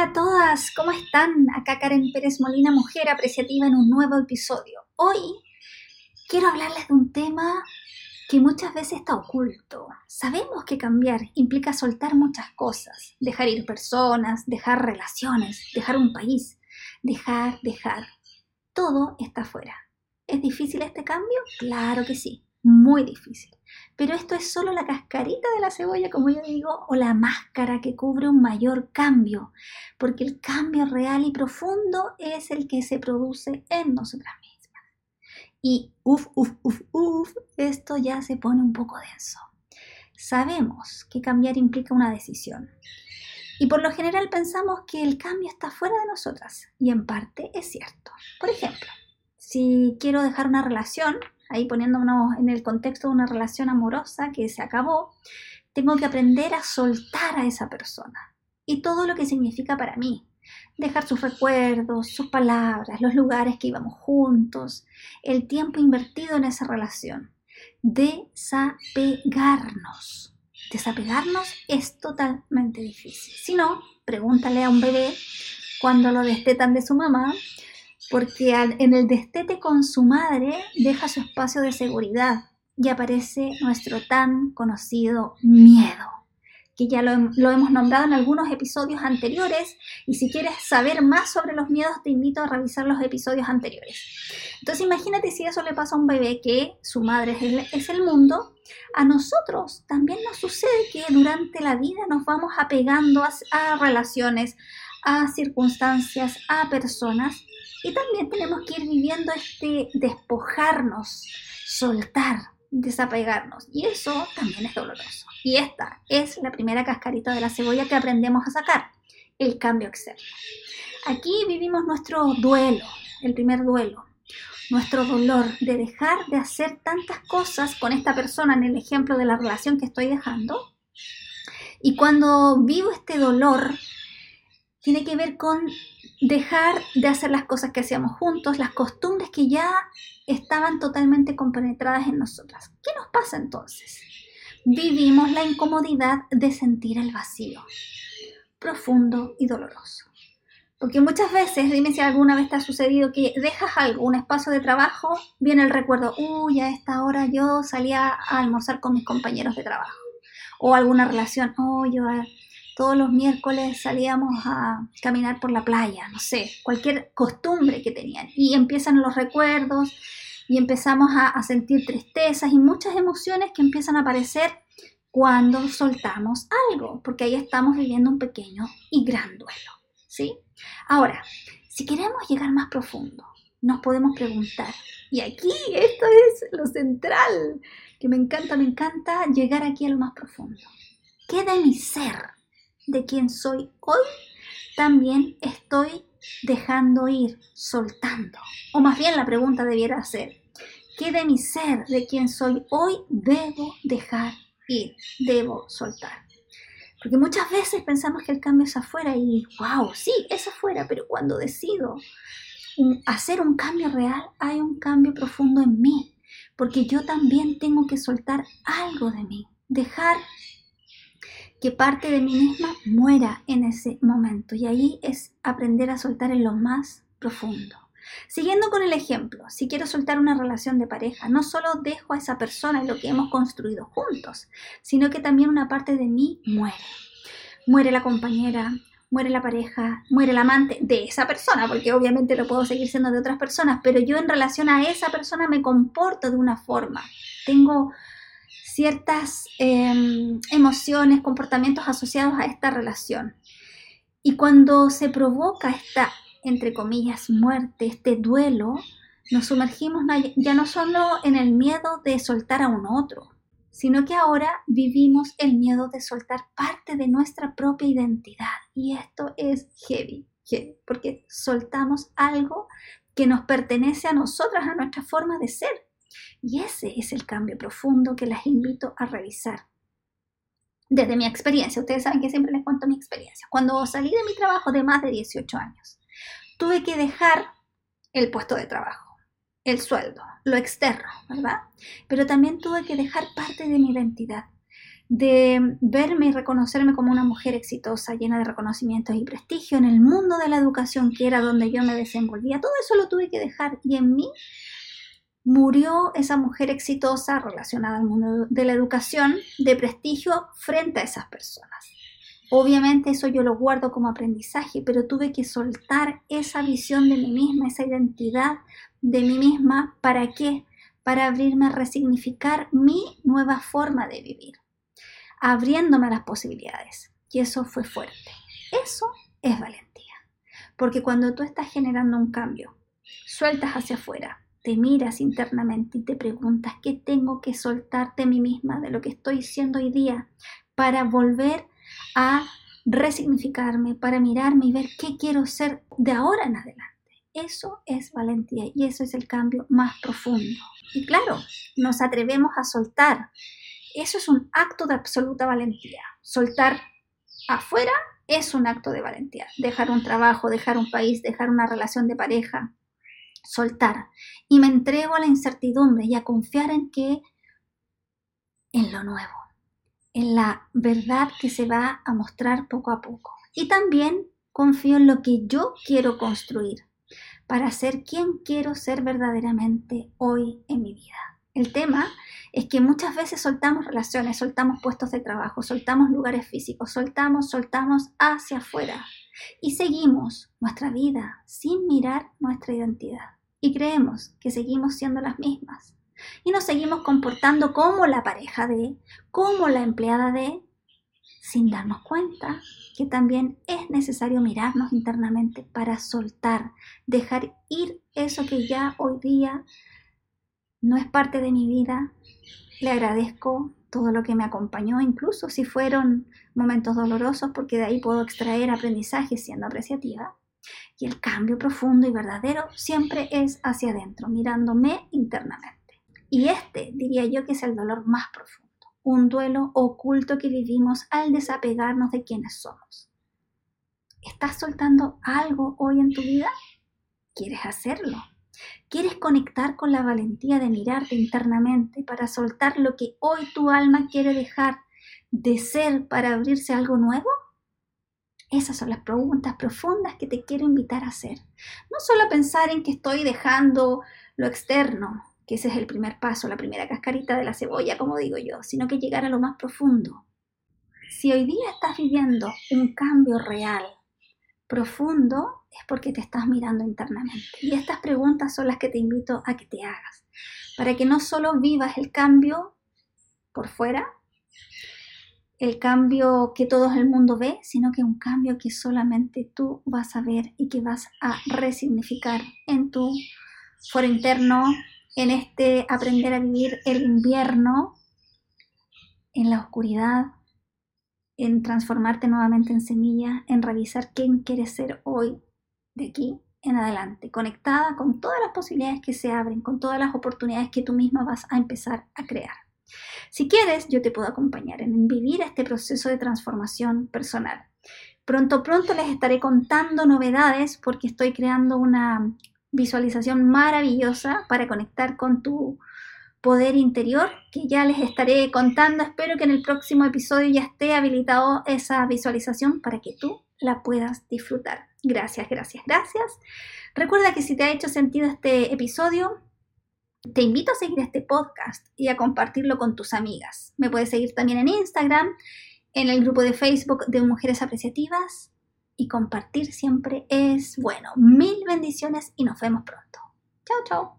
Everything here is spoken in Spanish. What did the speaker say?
Hola a todas, ¿cómo están? Acá Karen Pérez Molina, mujer apreciativa en un nuevo episodio. Hoy quiero hablarles de un tema que muchas veces está oculto. Sabemos que cambiar implica soltar muchas cosas, dejar ir personas, dejar relaciones, dejar un país, dejar, dejar. Todo está afuera. ¿Es difícil este cambio? Claro que sí, muy difícil. Pero esto es solo la cascarita de la cebolla, como yo digo, o la máscara que cubre un mayor cambio, porque el cambio real y profundo es el que se produce en nosotras mismas. Y uff, uff, uff, uff, esto ya se pone un poco denso. Sabemos que cambiar implica una decisión. Y por lo general pensamos que el cambio está fuera de nosotras. Y en parte es cierto. Por ejemplo, si quiero dejar una relación, ahí poniéndonos en el contexto de una relación amorosa que se acabó, tengo que aprender a soltar a esa persona y todo lo que significa para mí. Dejar sus recuerdos, sus palabras, los lugares que íbamos juntos, el tiempo invertido en esa relación. Desapegarnos. Desapegarnos es totalmente difícil. Si no, pregúntale a un bebé cuando lo destetan de su mamá porque en el destete con su madre deja su espacio de seguridad y aparece nuestro tan conocido miedo, que ya lo, hemos nombrado en algunos episodios anteriores y si quieres saber más sobre los miedos te invito a revisar los episodios anteriores. Entonces imagínate si eso le pasa a un bebé que su madre es el, mundo, a nosotros también nos sucede que durante la vida nos vamos apegando a relaciones, a circunstancias, a personas y también tenemos que ir viviendo este despojarnos, soltar, desapegarnos. Y eso también es doloroso. Y esta es la primera cascarita de la cebolla que aprendemos a sacar, el cambio externo. Aquí vivimos nuestro duelo, el primer duelo, nuestro dolor de dejar de hacer tantas cosas con esta persona en el ejemplo de la relación que estoy dejando. Y cuando vivo este dolor, tiene que ver con dejar de hacer las cosas que hacíamos juntos, las costumbres que ya estaban totalmente compenetradas en nosotras. ¿Qué nos pasa entonces? Vivimos la incomodidad de sentir el vacío, profundo y doloroso. Porque muchas veces, dime si alguna vez te ha sucedido que dejas algo, un espacio de trabajo, viene el recuerdo, uy, a esta hora yo salía a almorzar con mis compañeros de trabajo. O alguna relación, oh, yo todos los miércoles salíamos a caminar por la playa, no sé, cualquier costumbre que tenían. Y empiezan los recuerdos y empezamos a, sentir tristezas y muchas emociones que empiezan a aparecer cuando soltamos algo, porque ahí estamos viviendo un pequeño y gran duelo, ¿sí? Ahora, si queremos llegar más profundo, nos podemos preguntar, y aquí esto es lo central, que me encanta, me encanta llegar aquí a lo más profundo. ¿Qué de mi ser de quien soy hoy, también estoy dejando ir, soltando. O más bien la pregunta debiera ser, ¿qué de mi ser, de quien soy hoy, debo dejar ir, debo soltar? Porque muchas veces pensamos que el cambio es afuera y, wow, sí, es afuera, pero cuando decido hacer un cambio real, hay un cambio profundo en mí, porque yo también tengo que soltar algo de mí, dejar que parte de mí misma muera en ese momento. Y ahí es aprender a soltar en lo más profundo. Siguiendo con el ejemplo, si quiero soltar una relación de pareja, no solo dejo a esa persona y lo que hemos construido juntos, sino que también una parte de mí muere. Muere la compañera, muere la pareja, muere el amante de esa persona, porque obviamente lo puedo seguir siendo de otras personas, pero yo en relación a esa persona me comporto de una forma. Tengo ciertas em, emociones, comportamientos asociados a esta relación. Y cuando se provoca esta, entre comillas, muerte, este duelo, nos sumergimos ya no solo en el miedo de soltar a un otro, sino que ahora vivimos el miedo de soltar parte de nuestra propia identidad. Y esto es heavy, heavy porque soltamos algo que nos pertenece a nosotras, a nuestra forma de ser. Y ese es el cambio profundo que las invito a revisar. Desde mi experiencia, ustedes saben que siempre les cuento mi experiencia. Cuando salí de mi trabajo de más de 18 años, tuve que dejar el puesto de trabajo, el sueldo, lo externo, ¿verdad? Pero también tuve que dejar parte de mi identidad. de verme y reconocerme como una mujer exitosa, llena de reconocimientos y prestigio en el mundo de la educación, que era donde yo me desenvolvía. Todo eso lo tuve que dejar y en mí murió esa mujer exitosa relacionada al mundo de la educación de prestigio frente a esas personas. Obviamente eso yo lo guardo como aprendizaje, pero tuve que soltar esa visión de mí misma, esa identidad de mí misma, ¿para qué? Para abrirme a resignificar mi nueva forma de vivir abriéndome a las posibilidades. Y eso fue fuerte. Eso es valentía. Porque cuando tú estás generando un cambio, sueltas hacia afuera, te miras internamente y te preguntas qué tengo que soltar de mí misma, de lo que estoy siendo hoy día, para volver a resignificarme, para mirarme y ver qué quiero ser de ahora en adelante. Eso es valentía y eso es el cambio más profundo. Y claro, nos atrevemos a soltar eso es un acto de absoluta valentía. Soltar afuera es un acto de valentía. Dejar un trabajo, dejar un país, dejar una relación de pareja. Soltar. Y me entrego a la incertidumbre y a confiar en que, en lo nuevo, en la verdad que se va a mostrar poco a poco. Y también confío en lo que yo quiero construir para ser quien quiero ser verdaderamente hoy en mi vida. El tema es que muchas veces soltamos relaciones, soltamos puestos de trabajo, soltamos lugares físicos, soltamos, soltamos hacia afuera y seguimos nuestra vida sin mirar nuestra identidad y creemos que seguimos siendo las mismas y nos seguimos comportando como la pareja de, como la empleada de, sin darnos cuenta que también es necesario mirarnos internamente para soltar, dejar ir eso que ya hoy día no es parte de mi vida. Le agradezco todo lo que me acompañó, incluso si fueron momentos dolorosos, porque de ahí puedo extraer aprendizaje siendo apreciativa. Y el cambio profundo y verdadero siempre es hacia adentro, mirándome internamente. Y este diría yo que es el dolor más profundo, un duelo oculto que vivimos al desapegarnos de quienes somos. ¿Estás soltando algo hoy en tu vida? ¿Quieres hacerlo? ¿Quieres conectar con la valentía de mirarte internamente para soltar lo que hoy tu alma quiere dejar de ser para abrirse a algo nuevo? Esas son las preguntas profundas que te quiero invitar a hacer. No solo pensar en que estoy dejando lo externo, que ese es el primer paso, la primera cascarita de la cebolla, como digo yo, sino que llegar a lo más profundo. Si hoy día estás viviendo un cambio real, profundo, es porque te estás mirando internamente. Y estas preguntas son las que te invito a que te hagas, para que no solo vivas el cambio por fuera, el cambio que todo el mundo ve, sino que un cambio que solamente tú vas a ver y que vas a resignificar en tu foro interno, en este aprender a vivir el invierno, en la oscuridad, en transformarte nuevamente en semilla, en revisar quién quieres ser hoy, de aquí en adelante, conectada con todas las posibilidades que se abren, con todas las oportunidades que tú misma vas a empezar a crear. Si quieres, yo te puedo acompañar en vivir este proceso de transformación personal. Pronto, pronto les estaré contando novedades porque estoy creando una visualización maravillosa para conectar con tu poder interior que ya les estaré contando. Espero que en el próximo episodio ya esté habilitado esa visualización para que tú la puedas disfrutar. Gracias, gracias, gracias. Recuerda que si te ha hecho sentido este episodio, te invito a seguir este podcast y a compartirlo con tus amigas. Me puedes seguir también en Instagram, en el grupo de Facebook de Mujeres Apreciativas y compartir siempre es bueno. Mil bendiciones y nos vemos pronto. Chao, chao.